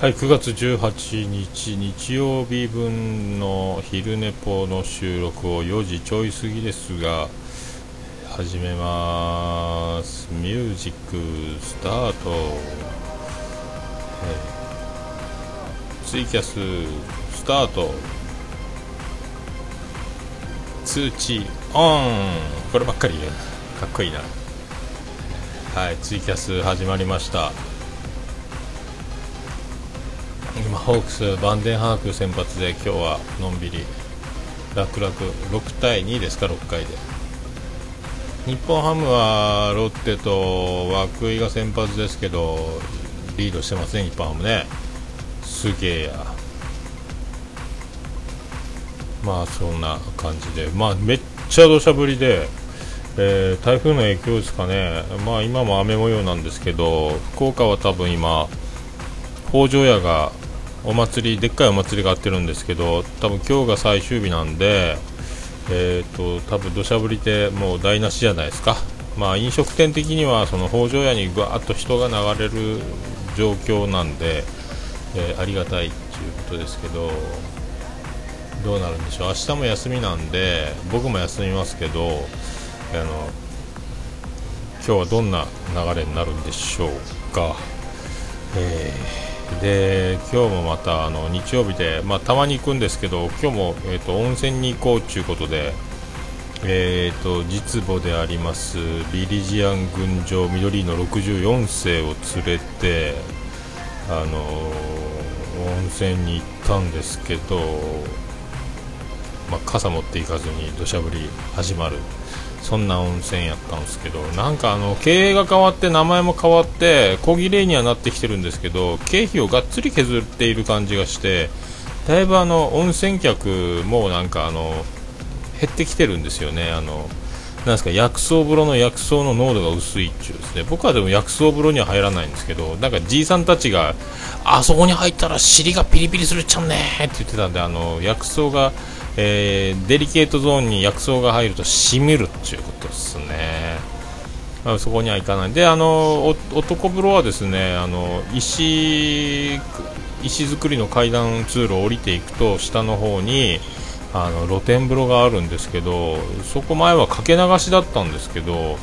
はい、9月18日日曜日分の昼寝ぽの収録を4時ちょい過ぎですが始めます。ミュージックスタート、ツイキャススタート。通知オン。こればっかり言うな。かっこいいな。はいツイキャス始まりました。今ホークスバンデンハーク先発で今日はのんびり楽々6対2ですか6回で。日本ハムはロッテと涌井が先発ですけどリードしてますね日本ハムね。すげえや。まあそんな感じで。まあめっちゃ土砂降りでえー台風の影響ですかね、まあ、今も雨模様なんですけど福岡は多分今、北条屋がお祭りでっかいお祭りがあってるんですけど多分今日が最終日なんで、えー、と多分土砂降りでもう台無しじゃないですか、まあ、飲食店的にはその北条屋にぐわっと人が流れる状況なんで、えーありがたいっていうことですけどどうなるんでしょう。明日も休みなんで僕も休みますけどあの今日はどんな流れになるんでしょうか、えーで今日もまたあの日曜日で、まあ、たまに行くんですけど今日も、えー、と温泉に行こうということで、えー、と実母でありますビリジアン群青緑の64世を連れて、あのー温泉に行ったんですけど、まあ、傘持っていかずに土砂降り始まるそんな温泉やったんですけどなんかあの経営が変わって名前も変わって小綺麗にはなってきてるんですけど経費をがっつり削っている感じがしてだいぶあの温泉客もなんかあの減ってきてるんですよね。あのなんですか薬草風呂の薬草の濃度が薄いっちゅうですね。僕はでも薬草風呂には入らないんですけどなんかじいさんたちがあそこに入ったら尻がピリピリするっちゃうねって言ってたんであの薬草がえーデリケートゾーンに薬草が入るとしみるっていうことですね、まあ、そこには行かない。であの男風呂はですねあの石石造りの階段通路を降りていくと下の方にあの露天風呂があるんですけどそこ前はかけ流しだったんですけど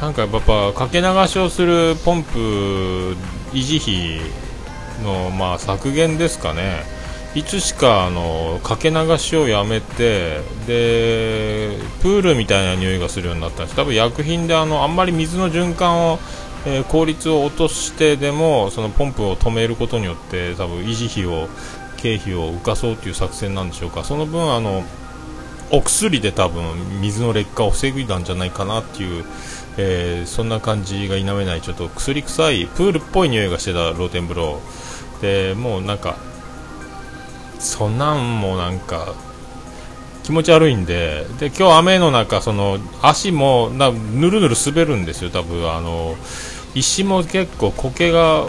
なんかやっぱかけ流しをするポンプ維持費の、まあ、削減ですかね。いつしかあのかけ流しをやめてでプールみたいな匂いがするようになったんです。多分薬品であのあんまり水の循環を、えー効率を落としてでもそのポンプを止めることによって多分維持費を経費を浮かそうという作戦なんでしょうか。その分あのお薬で多分水の劣化を防いだんじゃないかなっていう、えーそんな感じが否めないちょっと薬臭いプールっぽい匂いがしてた露天風呂。でもうなんかそんなんもなんか気持ち悪いんで。で今日雨の中その足もなぬるぬる滑るんですよ。多分あの石も結構苔が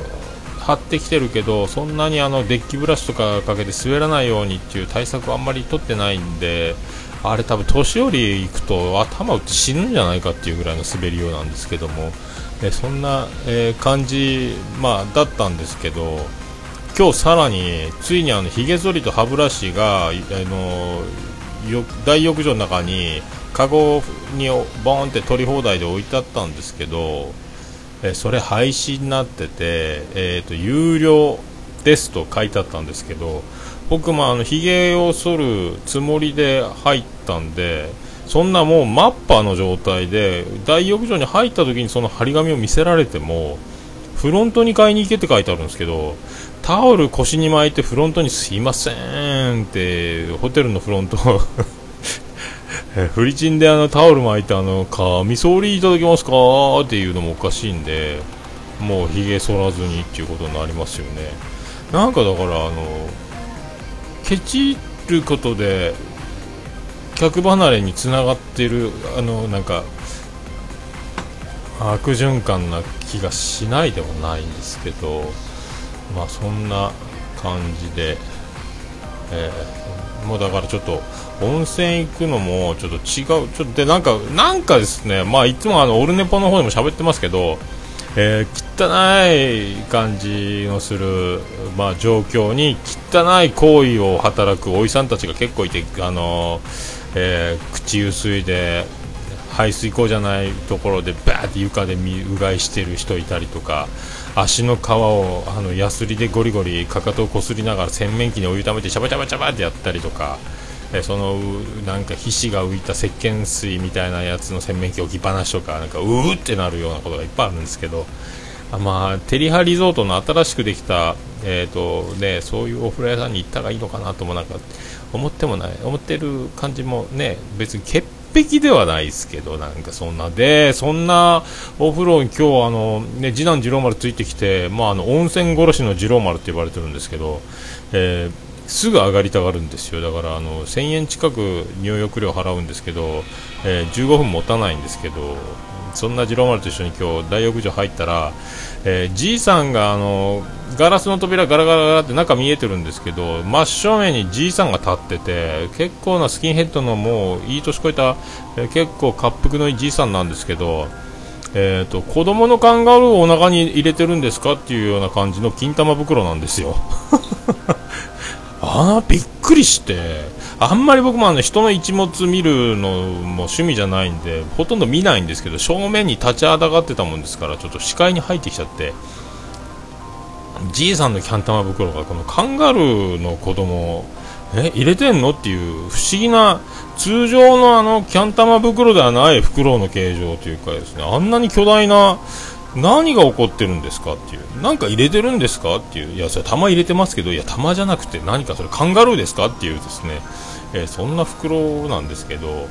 張ってきてるけどそんなにあのデッキブラシとかかけて滑らないようにっていう対策をあんまり取ってないんであれ多分年寄り行くと頭打って死ぬんじゃないかっていうぐらいの滑りようなんですけども。えそんな、えー感じ、まあ、だったんですけど今日さらについにあのひげ剃りと歯ブラシがあの大浴場の中にカゴにボーンって取り放題で置いてあったんですけどえそれ廃止になってて、えー、と有料ですと書いてあったんですけど僕もあのひげを剃るつもりで入ったんでそんなもうマッパーの状態で大浴場に入った時にその張り紙を見せられてもフロントに買いに行けって書いてあるんですけどタオル腰に巻いてフロントにすいませんってホテルのフロント。え フリチンであのタオル巻いてあのカミソリいただけますかっていうのもおかしいんでもうひげ剃らずにっていうことになりますよね。なんかだからあのケチることで客離れにつながってるあのなんか悪循環な気がしないでもないんですけどまあそんな感じで、えーもうだからちょっと温泉行くのもちょっと違う。ちょっとでなんかなんかですねまあいつもあのオルネポの方でも喋ってますけどえー、汚い感じのする、まあ、状況に汚い行為を働くおじさんたちが結構いて、あのえー、口ゆすいで排水溝じゃないところでバーって床でうがいしてる人いたりとか足の皮をあのヤスリでゴリゴリかかとをこすりながら洗面器にお湯ためてシャバシャバシャバってやったりとか。えそのなんか皮脂が浮いた石鹸水みたいなやつの洗面器置きっぱなしとかなんかうーってなるようなことがいっぱいあるんですけどあまあテリハリゾートの新しくできた、えーとね、そういうお風呂屋さんに行ったらいいのかなともなんか思ってもない思ってる感じもね別に潔璧ではないですけどなんかそんな。でそんなお風呂に今日あの、ね、次男次郎丸ついてきて、まあ、あの温泉殺しの次郎丸って言われてるんですけど、えーすぐ上がりたがるんですよ。だからあの1000円近く入浴料払うんですけど、えー、15分持たないんですけどそんな次郎丸と一緒に今日大浴場入ったら、えー、じいさんがあのガラスの扉ガラガラガラって中見えてるんですけど真正面にじいさんが立ってて結構なスキンヘッドのもういい年越えた、えー、結構滑腹のいいじいさんなんですけどえーと、子供のカンガルーをお腹に入れてるんですかっていうような感じの金玉袋なんですよ。あびっくりして。あんまり僕もあの人の一物見るのも趣味じゃないんでほとんど見ないんですけど正面に立ちはだかってたもんですからちょっと視界に入ってきちゃってじいさんのキャン玉袋がこのカンガルーの子供をえ入れてんの？っていう不思議な通常のあのキャン玉袋ではない袋の形状というかですねあんなに巨大な何が起こってるんですかっていう、なんか入れてるんですかっていう、いや、それ玉入れてますけど、いや、玉じゃなくて何かそれカンガルーですかっていうですね、えー、そんな袋なんですけど、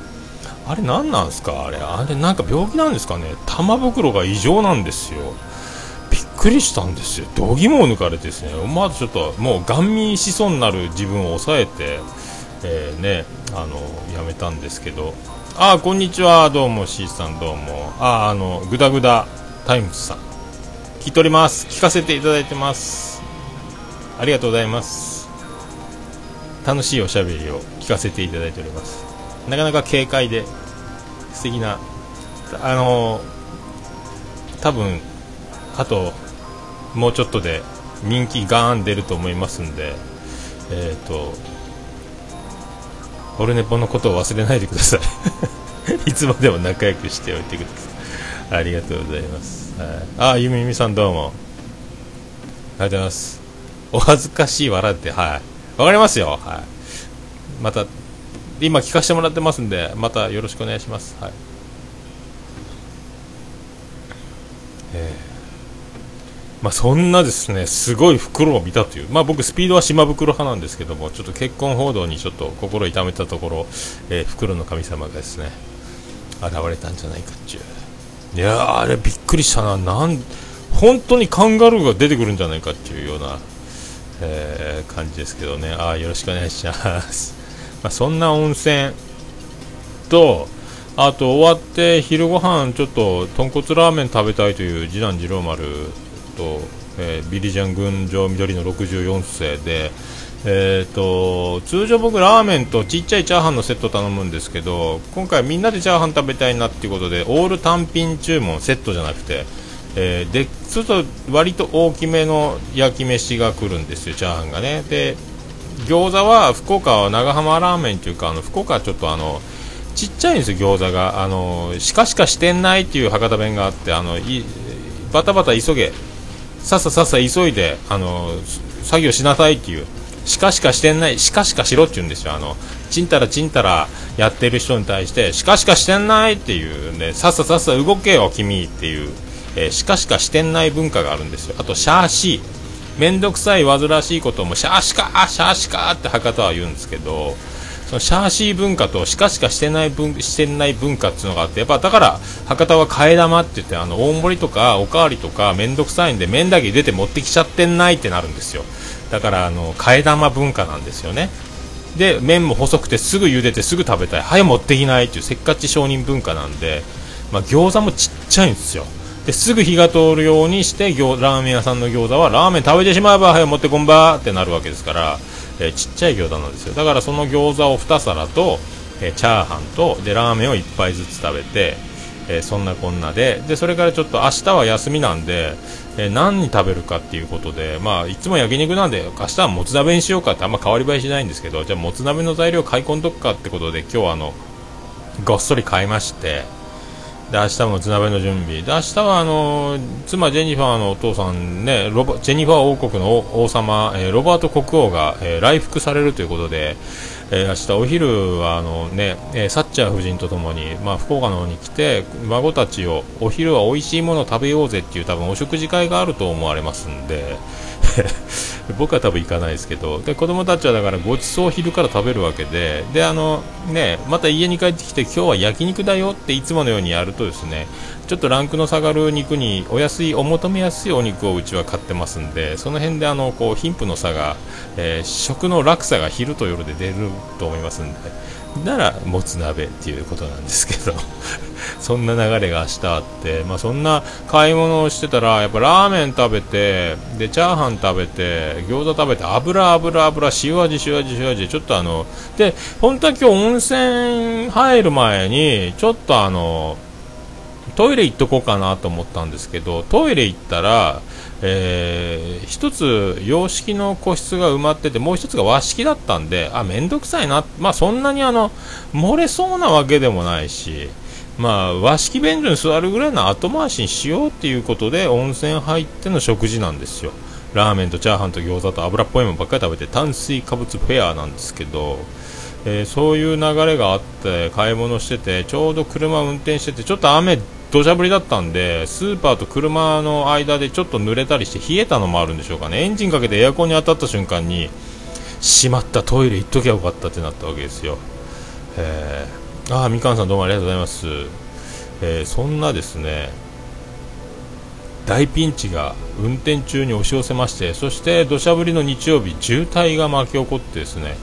あれ何なんですか？あれ、あれなんか病気なんですかね？玉袋が異常なんですよ。びっくりしたんですよ。度肝を抜かれてですね、思わずちょっともうガン見しそうになる自分を抑えて、えー、ね、あの、やめたんですけど、あ、こんにちは、どうも、C さんどうも。あ、あの、ぐだぐだタイムズさん。聞いております。聞かせていただいてます。ありがとうございます。楽しいおしゃべりを聞かせていただいております。なかなか軽快で素敵なあの多分あともうちょっとで人気ガーン出ると思いますんでえっ、ー、とオルネポのことを忘れないでください。いつまでも仲良くしておいてください。ありがとうございます。はい、あ、ゆみゆみさんどうも。ありがとうございます。お恥ずかしい笑って、はい。わかりますよ。はい。また、今聞かせてもらってますんで、またよろしくお願いします。はい。えー、まあ、そんなですね、すごい袋を見たという、まあ、僕、スピードは島袋派なんですけども、ちょっと結婚報道にちょっと心痛めたところ、えー、袋の神様がですね、現れたんじゃないかっていう。いやあれびっくりしたな。なん本当にカンガルーが出てくるんじゃないかっていうような、えー、感じですけどね。あよろしくお願いします。まあ、そんな温泉とあと終わって昼ご飯ちょっと豚骨ラーメン食べたいという次男次郎丸と、えー、ビリジャン群青緑の64世でえーと、通常僕ラーメンとちっちゃいチャーハンのセット頼むんですけど今回みんなでチャーハン食べたいなっていうことでオール単品注文セットじゃなくて、えー、でちょっと割と大きめの焼き飯が来るんですよチャーハンがね。で餃子は福岡は長浜ラーメンというかあの福岡はちょっとあのちっちゃいんですよ餃子が。あのしかしかしてないっていう博多弁があってあのいバタバタ急げ。さっささっさ急いであの作業しなさいっていう。しかしかしてない、しかしかしろって言うんですよ。あの、ちんたらちんたらやってる人に対して、しかしかしてないっていうね、さっささっさ動けよ、君っていう、えー、しかしかしてない文化があるんですよ。あと、シャーシー。めんどくさい、煩わしいことも、シャーシカー、シャーシカーって博多は言うんですけど、そのシャーシー文化としかしかしてない文してない文化っていうのがあってやっぱだから博多は替え玉って言ってあの大盛りとかおかわりとか面倒くさいんで麺だけ出て持ってきちゃってんないってなるんですよだからあの替え玉文化なんですよね。で麺も細くてすぐ茹でてすぐ食べたい。はい持ってきないっていうせっかち商人文化なんで、まあ、餃子もちっちゃいんですよ。ですぐ火が通るようにしてラーメン屋さんの餃子はラーメン食べてしまえばはい持ってこんばってなるわけですから、えー、ちっちゃい餃子なんですよ。だからその餃子を2皿と、えー、チャーハンとでラーメンを1杯ずつ食べて、えー、そんなこんなで。でそれからちょっと明日は休みなんで、えー、何に食べるかっていうことで、まあ、いつも焼肉なんで明日はもつ鍋にしようかってあんま変わり映えしないんですけどじゃあもつ鍋の材料買い込んどくかってことで今日はあのごっそり買いましてで明日もつ鍋の準備。で明日はあの妻ジェニファーのお父さんねロバジェニファー王国の王様、えー、ロバート国王が、えー、来福されるということで、えー、明日お昼はあのね、えサッチャー夫人とともに、まあ、福岡の方に来て孫たちをお昼は美味しいものを食べようぜっていう多分お食事会があると思われますんで 僕は多分行かないですけどで子供たちはだからごちそうを昼から食べるわけでであの、ね、また家に帰ってきて今日は焼肉だよっていつものようにやるとですねちょっとランクの下がる肉にお安いお求めやすいお肉をうちは買ってますんでその辺であのこう貧富の差が、えー、食の落差が昼と夜で出ると思いますんでならもつ鍋っていうことなんですけど そんな流れが明日あって、まあ、そんな買い物をしてたらやっぱラーメン食べてでチャーハン食べて餃子食べて油油油塩味塩味塩味ちょっとあので本当は今日温泉入る前にちょっとあのトイレ行っとこうかなと思ったんですけどトイレ行ったらえー、1つ洋式の個室が埋まっててもう1つが和式だったんであ面倒くさいな、まあ、そんなにあの漏れそうなわけでもないし、まあ、和式便所に座るぐらいの後回しにしようっていうことで温泉入っての食事なんですよ。ラーメンとチャーハンと餃子と油っぽいものばっかり食べて炭水化物フェアなんですけど、えー、そういう流れがあって買い物しててちょうど車運転しててちょっと雨土砂降りだったんでスーパーと車の間でちょっと濡れたりして冷えたのもあるんでしょうかね。エンジンかけてエアコンに当たった瞬間にしまったトイレ行っときゃよかったってなったわけですよ、えー、ああみかんさんどうもありがとうございます、えー、そんなですね大ピンチが運転中に押し寄せましてそして土砂降りの日曜日渋滞が巻き起こってですね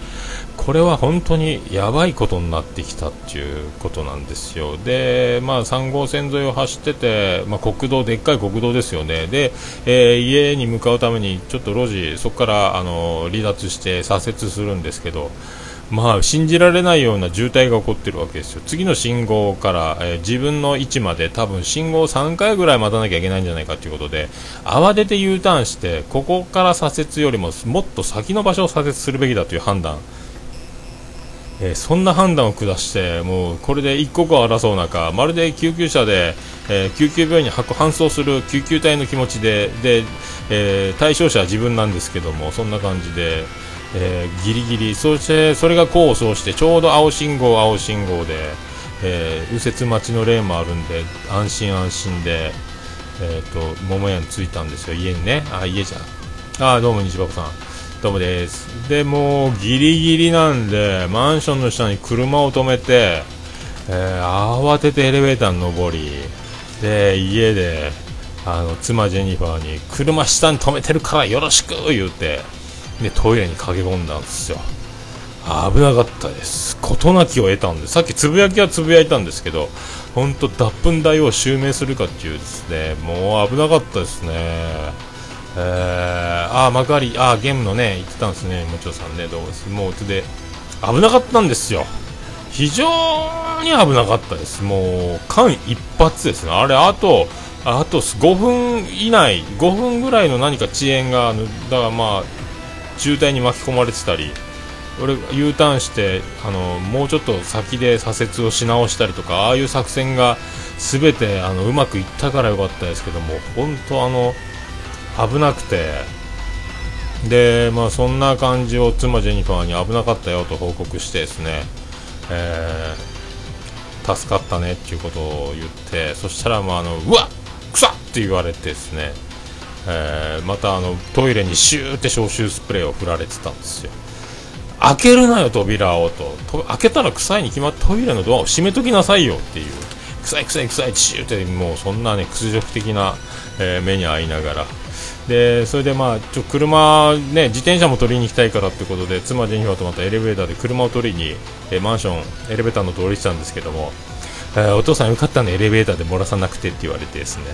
これは本当にやばいことになってきたっていうことなんですよ、で、まあ、3号線沿いを走ってて、まあ、国道、でっかい国道ですよね、で、えー、家に向かうためにちょっと路地、そこからあの離脱して左折するんですけど、まあ、信じられないような渋滞が起こってるわけですよ、次の信号から、えー、自分の位置まで多分信号3回ぐらい待たなきゃいけないんじゃないかということで、慌てて U ターンして、ここから左折よりももっと先の場所を左折するべきだという判断。えー、そんな判断を下してもうこれで一刻を争う中まるで救急車で、えー、救急病院に搬送する救急隊の気持ちでで、えー、対象者は自分なんですけどもそんな感じで、えギリギリそしてそれが功を奏してちょうど青信号青信号で、え右折待ちの例もあるんで安心安心で、えーと、桃屋に着いたんですよ。家にね。あ家じゃん。あどうも西箱さん。どうもです。で、もうギリギリなんで、マンションの下に車を止めて、えー、慌ててエレベーターに登り、で、家で、あの、妻ジェニファーに、車下に止めてるからよろしく言うて、で、トイレに駆け込んだんですよ。危なかったです。事なきを得たんで、さっきつぶやきはつぶやいたんですけど、本当脱粉台を襲名するかっていうですね、もう危なかったですね。えー、あ幕張。あゲームのね言ってたんですねもちろさんね。どうもううつで危なかったんですよ。非常に危なかったです。もう間一髪ですね。あれあとあと5分以内5分ぐらいの何か遅延がだからまあ渋滞に巻き込まれてたり俺 U ターンしてあのもうちょっと先で左折をし直したりとかああいう作戦が全てあのうまくいったからよかったですけども本当あの危なくて。でまあそんな感じを妻ジェニファーに危なかったよと報告してですね、えー、助かったねっていうことを言ってそしたらまああのうわっくさって言われてですね、えー、またあのトイレにシューって消臭スプレーを振られてたんですよ。開けるなよ扉をと。開けたら臭いに決まってトイレのドアを閉めときなさいよっていう。臭い臭い臭いシューってもうそんなね屈辱的な、えー、目に遭いながら。でそれでまあちょ車、ね、自転車も取りに行きたいからってことで妻、ジェニファーとまたエレベーターで車を取りに、えマンションエレベーターの通りしたんですけども、え、お父さんよかったねエレベーターで漏らさなくてって言われてですね。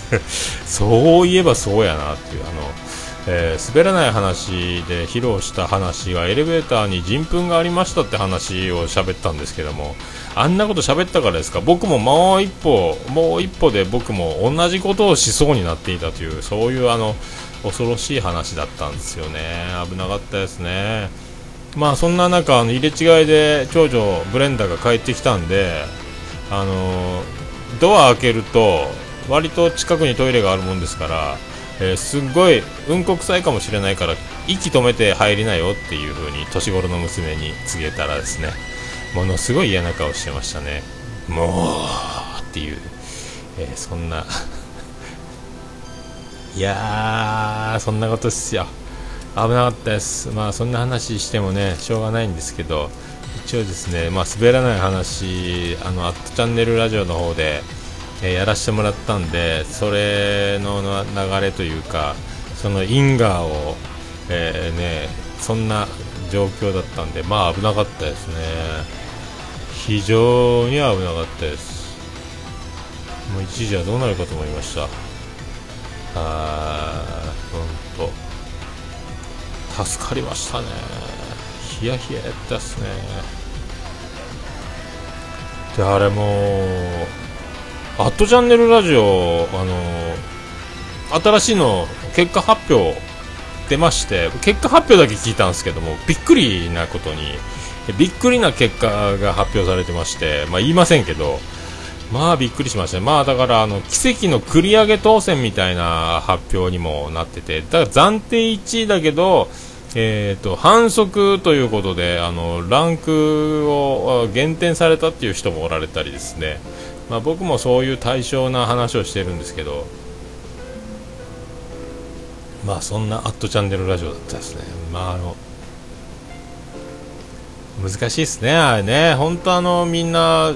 そういえばそうやなっていうあのえー、滑らない話で披露した話がエレベーターに人糞がありましたって話を喋ったんですけどもあんなこと喋ったからですか？僕ももう一歩もう一歩で僕も同じことをしそうになっていたというそういうあの恐ろしい話だったんですよね。危なかったですね。まあそんな中あの入れ違いで長女ブレンダーが帰ってきたんであのドア開けると割と近くにトイレがあるもんですからえー、すっごいうんこ臭いかもしれないから息止めて入りなよっていう風に年頃の娘に告げたらですねものすごい嫌な顔してましたね。もうっていう、えー、そんな いやーそんなことっすよ。危なかったです。まあそんな話してもねしょうがないんですけど一応ですねまあ滑らない話あのアットチャンネルラジオの方でえー、やらせてもらったんでそれの流れというかその因果を、えー、ね、そんな状況だったんでまあ危なかったですね。非常に危なかったです。もう一時はどうなるかと思いました。あーほんと。助かりましたね。ヒヤヒヤやったっすね。であれもアットチャンネルラジオ、あの新しいの結果発表出まして結果発表だけ聞いたんですけどもびっくりなことにびっくりな結果が発表されてまして、まあ、言いませんけどまあびっくりしました。ね、まあだからあの奇跡の繰り上げ当選みたいな発表にもなってて、だから暫定1位だけど、えーと、反則ということであのランクを減点されたっていう人もおられたりですね、まあ、僕もそういう対象な話をしてるんですけどまあそんなアットチャンネルラジオだったですね。まああの難しいですねあれね。本当あのみんな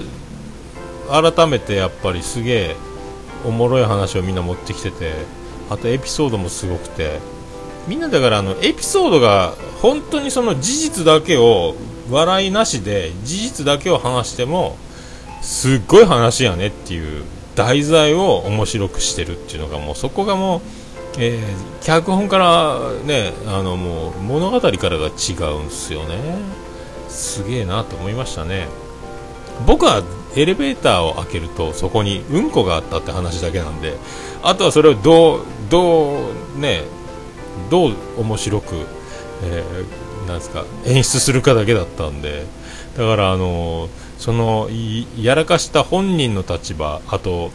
改めてやっぱりすげえおもろい話をみんな持ってきててあとエピソードもすごくて。みんなだからあのエピソードが本当にその事実だけを笑いなしで事実だけを話してもすっごい話やねっていう題材を面白くしてるっていうのがもうそこがもう、えー、脚本からねあのもう物語からが違うんですよね。すげえなと思いましたね。僕はエレベーターを開けるとそこにうんこがあったって話だけなんであとはそれをどうどうねどう面白く、えー、なんですか演出するかだけだったんでだからあのーそのやらかした本人の立場あと、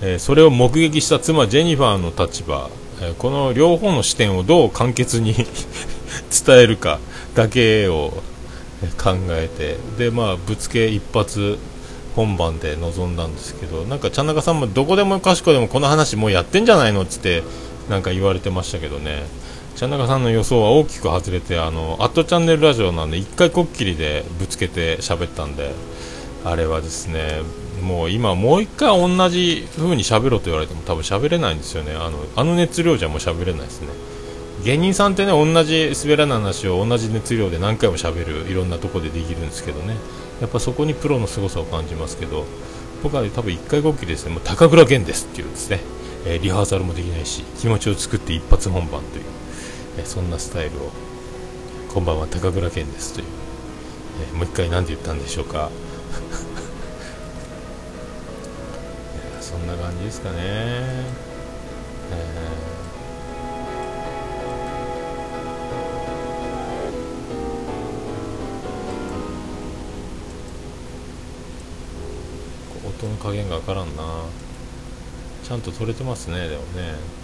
えー、それを目撃した妻ジェニファーの立場、えー、この両方の視点をどう簡潔に 伝えるかだけを考えてでまあぶつけ一発本番で臨んだんですけどなんかちゃん中さんもどこでもかしこでもこの話もうやってんじゃないのっつってなんか言われてましたけどね。ちゃん中さんの予想は大きく外れてあのアットチャンネルラジオなんで1回こっきりでぶつけて喋ったんであれはですねもう今もう1回同じ風に喋ろうと言われても多分喋れないんですよね。あのあの熱量じゃもう喋れないですね。芸人さんってね同じ滑らない話を同じ熱量で何回も喋るいろんなとこでできるんですけどね。やっぱそこにプロの凄さを感じますけど僕は多分1回こっきりですねもう高倉健ですっていうですね、えー、リハーサルもできないし気持ちを作って一発本番という。そんなスタイルをこんばんは高倉健ですという、えもう一回何て言ったんでしょうか。そんな感じですかね、えー、音の加減がわからんな。ちゃんと取れてますねでもね。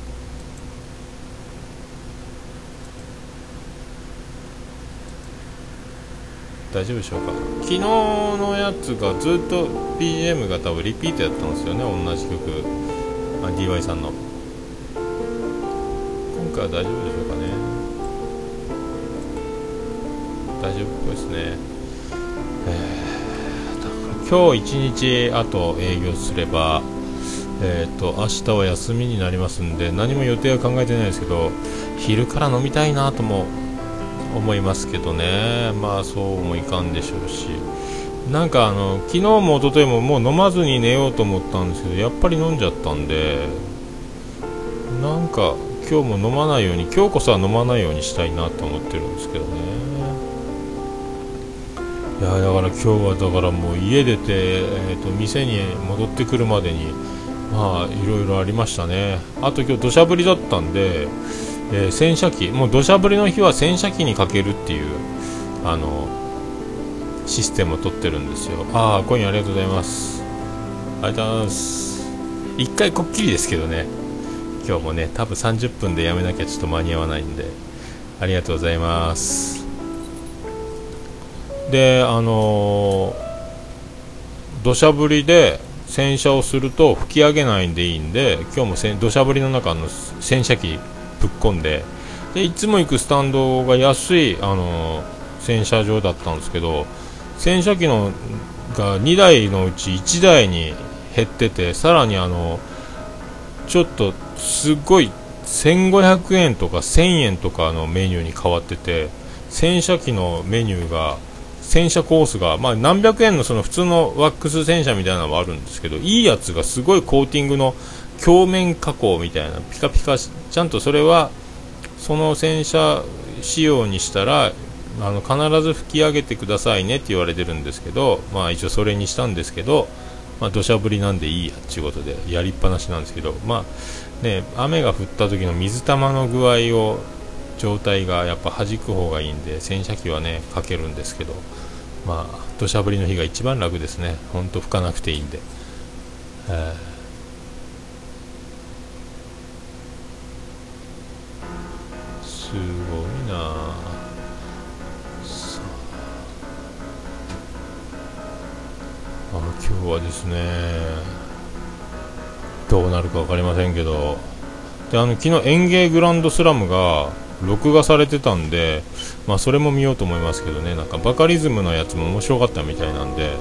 大丈夫でしょうか？昨日のやつがずっと BGM が多分リピートやったんですよね同じ曲。あ DY さんの。今回は大丈夫でしょうかね。大丈夫っぽいですね。えー、今日一日あと営業すればえーと、と明日は休みになりますんで何も予定は考えてないですけど昼から飲みたいなとも思いますけどね、まあそうもいかんでしょうし、なんかあの昨日も一昨日ももう飲まずに寝ようと思ったんですけど、やっぱり飲んじゃったんで、なんか今日も飲まないように今日こそは飲まないようにしたいなと思ってるんですけどね。いやだから今日はだからもう家出て、えーと、店に戻ってくるまでにまあいろいろありましたね。あと今日土砂降りだったんで、えー、洗車機もう土砂降りの日は洗車機にかけるっていうあのシステムを取ってるんですよ。ああコインありがとうございます。ありがとうございます。一回こっきりですけどね。今日もね多分30分でやめなきゃちょっと間に合わないんで。ありがとうございます。であのー、土砂降りで洗車をすると吹き上げないんでいいんで今日も土砂降りの中の洗車機ぶっ込んででいつも行くスタンドが安い、あの、洗車場だったんですけど洗車機のが2台のうち1台に減っててさらにあのちょっとすごい1500円とか1000円とかのメニューに変わってて洗車機のメニューが洗車コースが、まあ、何百円のその普通のワックス洗車みたいなのもあるんですけどいいやつがすごいコーティングの鏡面加工みたいなピカピカちゃんとそれはその洗車仕様にしたらあの必ず拭き上げてくださいねって言われてるんですけど、まあ、一応それにしたんですけど、まあ、土砂降りなんでいいやっていうことでやりっぱなしなんですけど、まあね、雨が降った時の水玉の具合を状態がやっぱ弾く方がいいんで洗車機はねかけるんですけど、まあ、土砂降りの日が一番楽ですね、ほんと拭かなくていいんで。えーすごいな。あ。の今日はですねどうなるか分かりませんけど。であの昨日園芸グランドスラムが録画されてたんで、まあ、それも見ようと思いますけどね。なんかバカリズムのやつも面白かったみたいなんで、え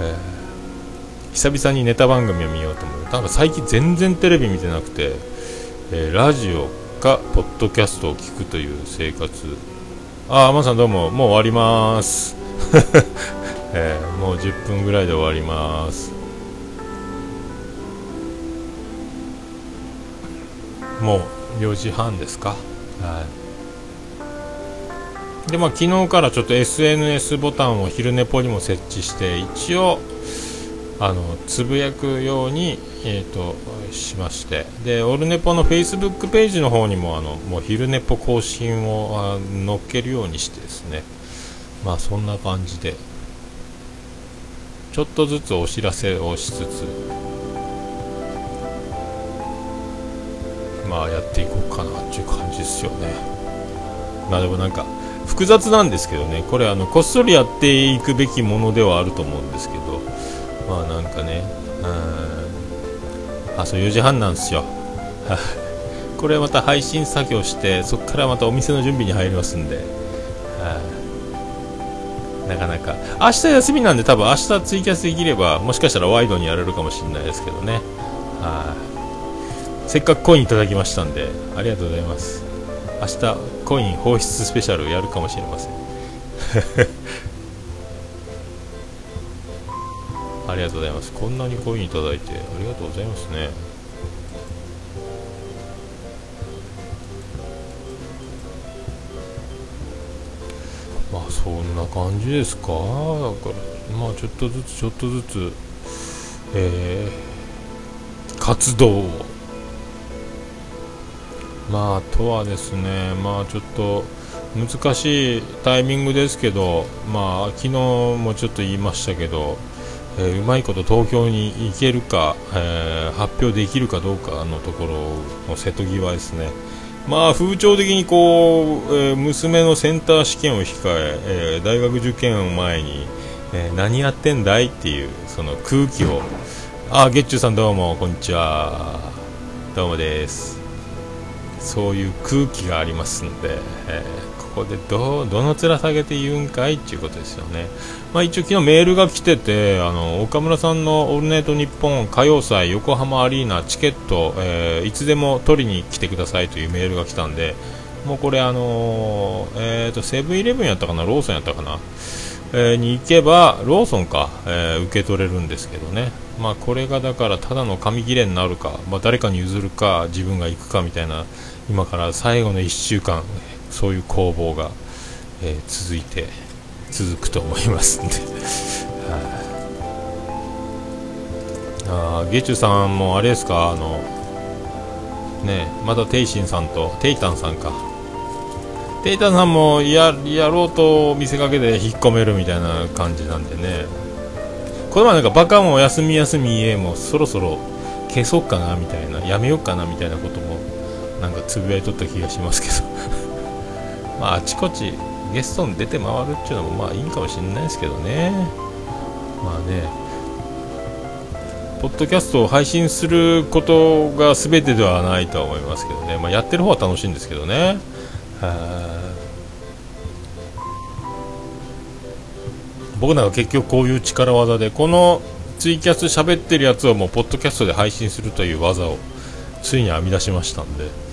ー、久々にネタ番組を見ようと思う。なんか最近全然テレビ見てなくて、えー、ラジオかポッドキャストを聞くという生活。ああマさんどうももう終わります。えー、もう10分ぐらいで終わります。もう4時半ですか？はい。でまあ昨日からちょっと SNS ボタンを昼寝ぽにも設置して一応あのつぶやくように、えーと、しまして。でオルネポのフェイスブックページの方にもあのもう昼寝ぽ更新を載っけるようにしてですね。まあそんな感じで。ちょっとずつお知らせをしつつまあやっていこうかなっていう感じですよね。まあでもなんか複雑なんですけどね。これあのこっそりやっていくべきものではあると思うんですけど。まあなんかねうん。あそう4時半なんですよ。これまた配信作業してそこからまたお店の準備に入りますんで、なかなか。明日休みなんで多分明日ツイキャスできればもしかしたらワイドにやれるかもしれないですけどね。はいせっかくコインいただきましたんでありがとうございます。明日コイン放出スペシャルやるかもしれません。ありがとうございます。こんなにコインいただいてありがとうございますね。まあそんな感じですか？だからまあちょっとずつちょっとずつえー、活動を。まあとはですねまあちょっと難しいタイミングですけどまあ昨日もちょっと言いましたけど、えー、うまいこと東京に行けるか、えー、発表できるかどうかのところの瀬戸際ですね。まあ風潮的にこう、えー、娘のセンター試験を控ええー、大学受験を前に、えー、何やってんだいっていうその空気を。あゲッチュさんどうもこんにちは。どうもです。そういう空気がありますんで、えここでどどの面下げて言うんかいっていうことですよね。まあ、一応昨日メールが来ててあの岡村さんの「オールナイトニッポン歌謡祭横浜アリーナチケット、えー、いつでも取りに来てください」というメールが来たんでもうこれあのー、えーとセブンイレブンやったかなローソンやったかな、えー、に行けばローソンか、えー、受け取れるんですけどねまあこれがだからただの紙切れになるか、まあ、誰かに譲るか自分が行くかみたいな今から最後の1週間そういう攻防が、えー、続いて続くと思いますんで。あゲチュさんもあれですか？あのねまたテイシンさんとテイタンさんか。テイタンさんもややろうと見せかけて引っ込めるみたいな感じなんでね。この前なんかバカも休み休み家もそろそろ消そうかなみたいなやめようかなみたいなこともなんかつぶやいとった気がしますけど。まああちこちゲストに出て回るっていうのもまあいいかもしれないですけどね。まあね。ポッドキャストを配信することが全てではないとは思いますけどね、まあ、やってる方は楽しいんですけどね。僕なんか結局こういう力技でこのツイキャス喋ってるやつをもうポッドキャストで配信するという技をついに編み出しましたんで。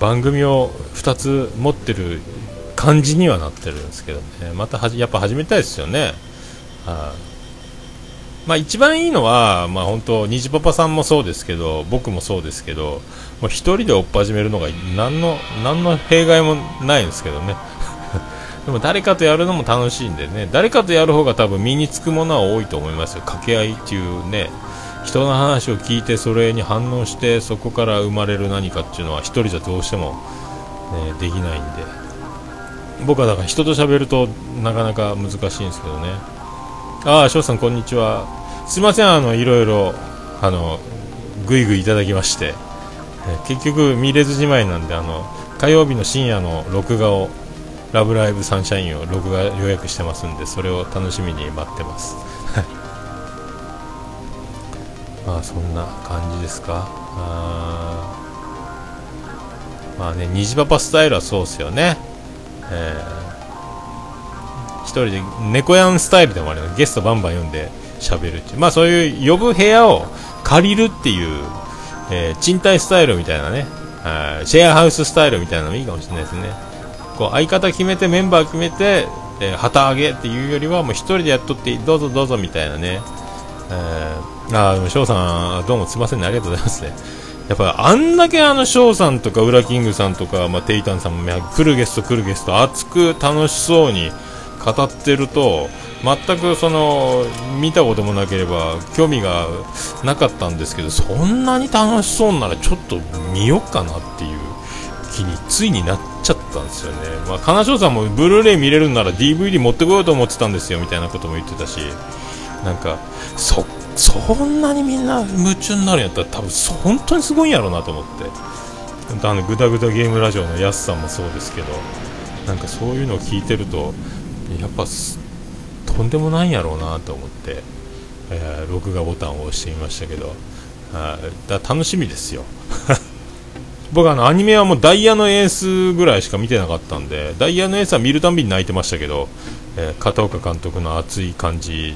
番組を2つ持ってる感じにはなってるんですけどね。またはやっぱ始めたいですよね。はい、まあ、一番いいのは、まあ、本当、虹パパさんもそうですけど、僕もそうですけど、もう一人で追っ始めるのが何の何の弊害もないんですけどね。でも誰かとやるのも楽しいんでね、誰かとやる方が多分身につくものは多いと思いますよ。掛け合いっていうね、人の話を聞いてそれに反応してそこから生まれる何かっていうのは一人じゃどうしても、ね、できないんで。僕はだから人と喋るとなかなか難しいんですけどね。ああ翔さんこんにちは。すいませんあのいろいろあのぐいぐいいただきまして。結局見れずじまいなんであの火曜日の深夜の録画をラブライブサンシャインを録画予約してますんでそれを楽しみに待ってます。そんな感じですか。あまあね虹パパスタイルはそうっすよね。えー。一人で猫やんスタイルでもあるのゲストバンバン読んで喋るっていう。まあそういう呼ぶ部屋を借りるっていう、えー、賃貸スタイルみたいなね。シェアハウススタイルみたいなのもいいかもしれないですね。こう相方決めてメンバー決めて、えー、旗揚げっていうよりはもう一人でやっとってどうぞどうぞみたいなね、えー、あ翔さんどうもすいませんね。ありがとうございますね。やっぱあんだけあの翔さんとかウラキングさんとか、まあ、テイタンさんも来るゲスト来るゲスト熱く楽しそうに語ってると全くその見たこともなければ興味がなかったんですけどそんなに楽しそうならちょっと見よっかなっていう気についになっちゃったんですよね、まあ、金城さんもブルーレイ見れるんなら DVD 持ってこようと思ってたんですよみたいなことも言ってたし。なんかそそんなにみんな夢中になるんやったら多分本当にすごいんやろうなと思って。あのグダグダゲームラジオのやすさんもそうですけどなんかそういうのを聞いてるとやっぱとんでもないんやろうなと思って、えー、録画ボタンを押してみましたけど。あだ楽しみですよ。僕あのアニメはもうダイヤのエースぐらいしか見てなかったんでダイヤのエースは見るたびに泣いてましたけど、えー、片岡監督の熱い感じ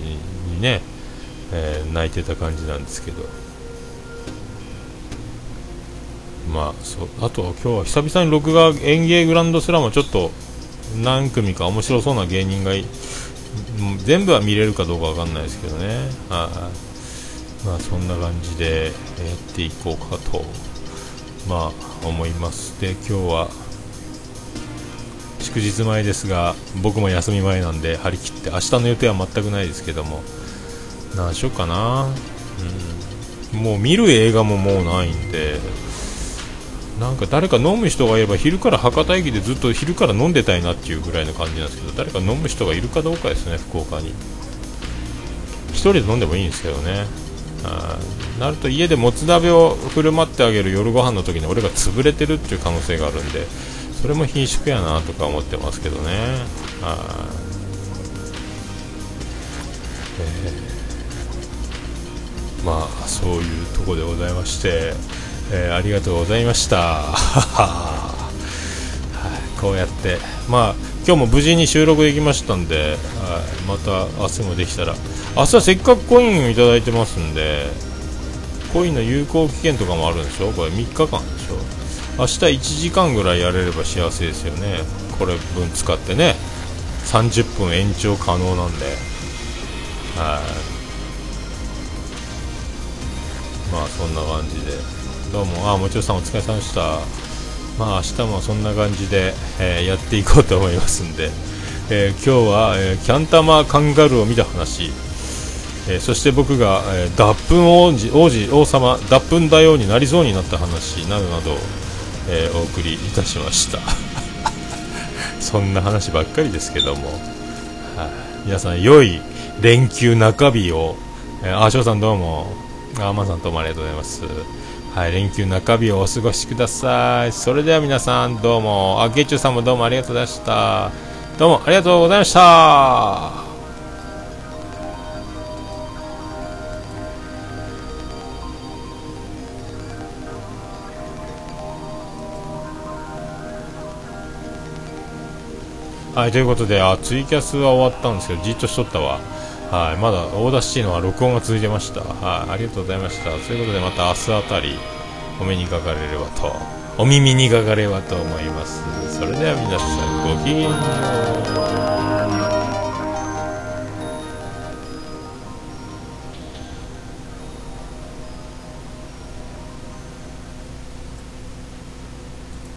にね、えー、泣いてた感じなんですけど。まあそうあと今日は久々に録画演芸グランドスラムちょっと何組か面白そうな芸人が全部は見れるかどうかわかんないですけどね。あまあそんな感じでやっていこうかとまあ思います。で今日は祝日前ですが僕も休み前なんで張り切って明日の予定は全くないですけども。何しようかな、うん、もう見る映画ももうないんで。なんか誰か飲む人がいれば昼から博多駅でずっと昼から飲んでたいなっていうぐらいの感じなんですけど誰か飲む人がいるかどうかですね福岡に。1人で飲んでもいいんですけどね。あなると家でもつ鍋を振る舞ってあげる夜ご飯の時に俺が潰れてるっていう可能性があるんでそれも貧縮やなとか思ってますけどね。あいうとこでございましてえー、ありがとうございました。はい、こうやって、まあ、今日も無事に収録できましたんで、はい、また明日もできたら、明日はせっかくコインをいただいてますんで、コインの有効期限とかもあるんでしょ？これ3日間でしょ？明日1時間ぐらいやれれば幸せですよね。これ分使ってね、30分延長可能なんで、はい。まあそんな感じで。どうも、あ、もちろんさんお疲れ様でした。まあ明日もそんな感じで、えー、やっていこうと思いますんで、えー、今日は、えー、キャンタマカンガルーを見た話、えそして僕が、え脱粉王子王子王様脱粉大王になりそうになった話などなど、えお送りいたしました。そんな話ばっかりですけども、は、皆さん良い連休中日を、えー、あしょうさんどうも。あまさんどうもありがとうございますはい、連休中日をお過ごしください。それでは皆さんどうも、あ、ゲッチュさんもどうもありがとうございました。どうもありがとうございました。はい、ということで、あ、ツイキャスは終わったんですけど、じっとしとったわ。はい、まだ Audacity のは録音が続いてました。はい、ありがとうございました。ということで、また明日あたり、お目にかかれればと、お耳にかかればと思います。それでは皆さん、ごきげんよう。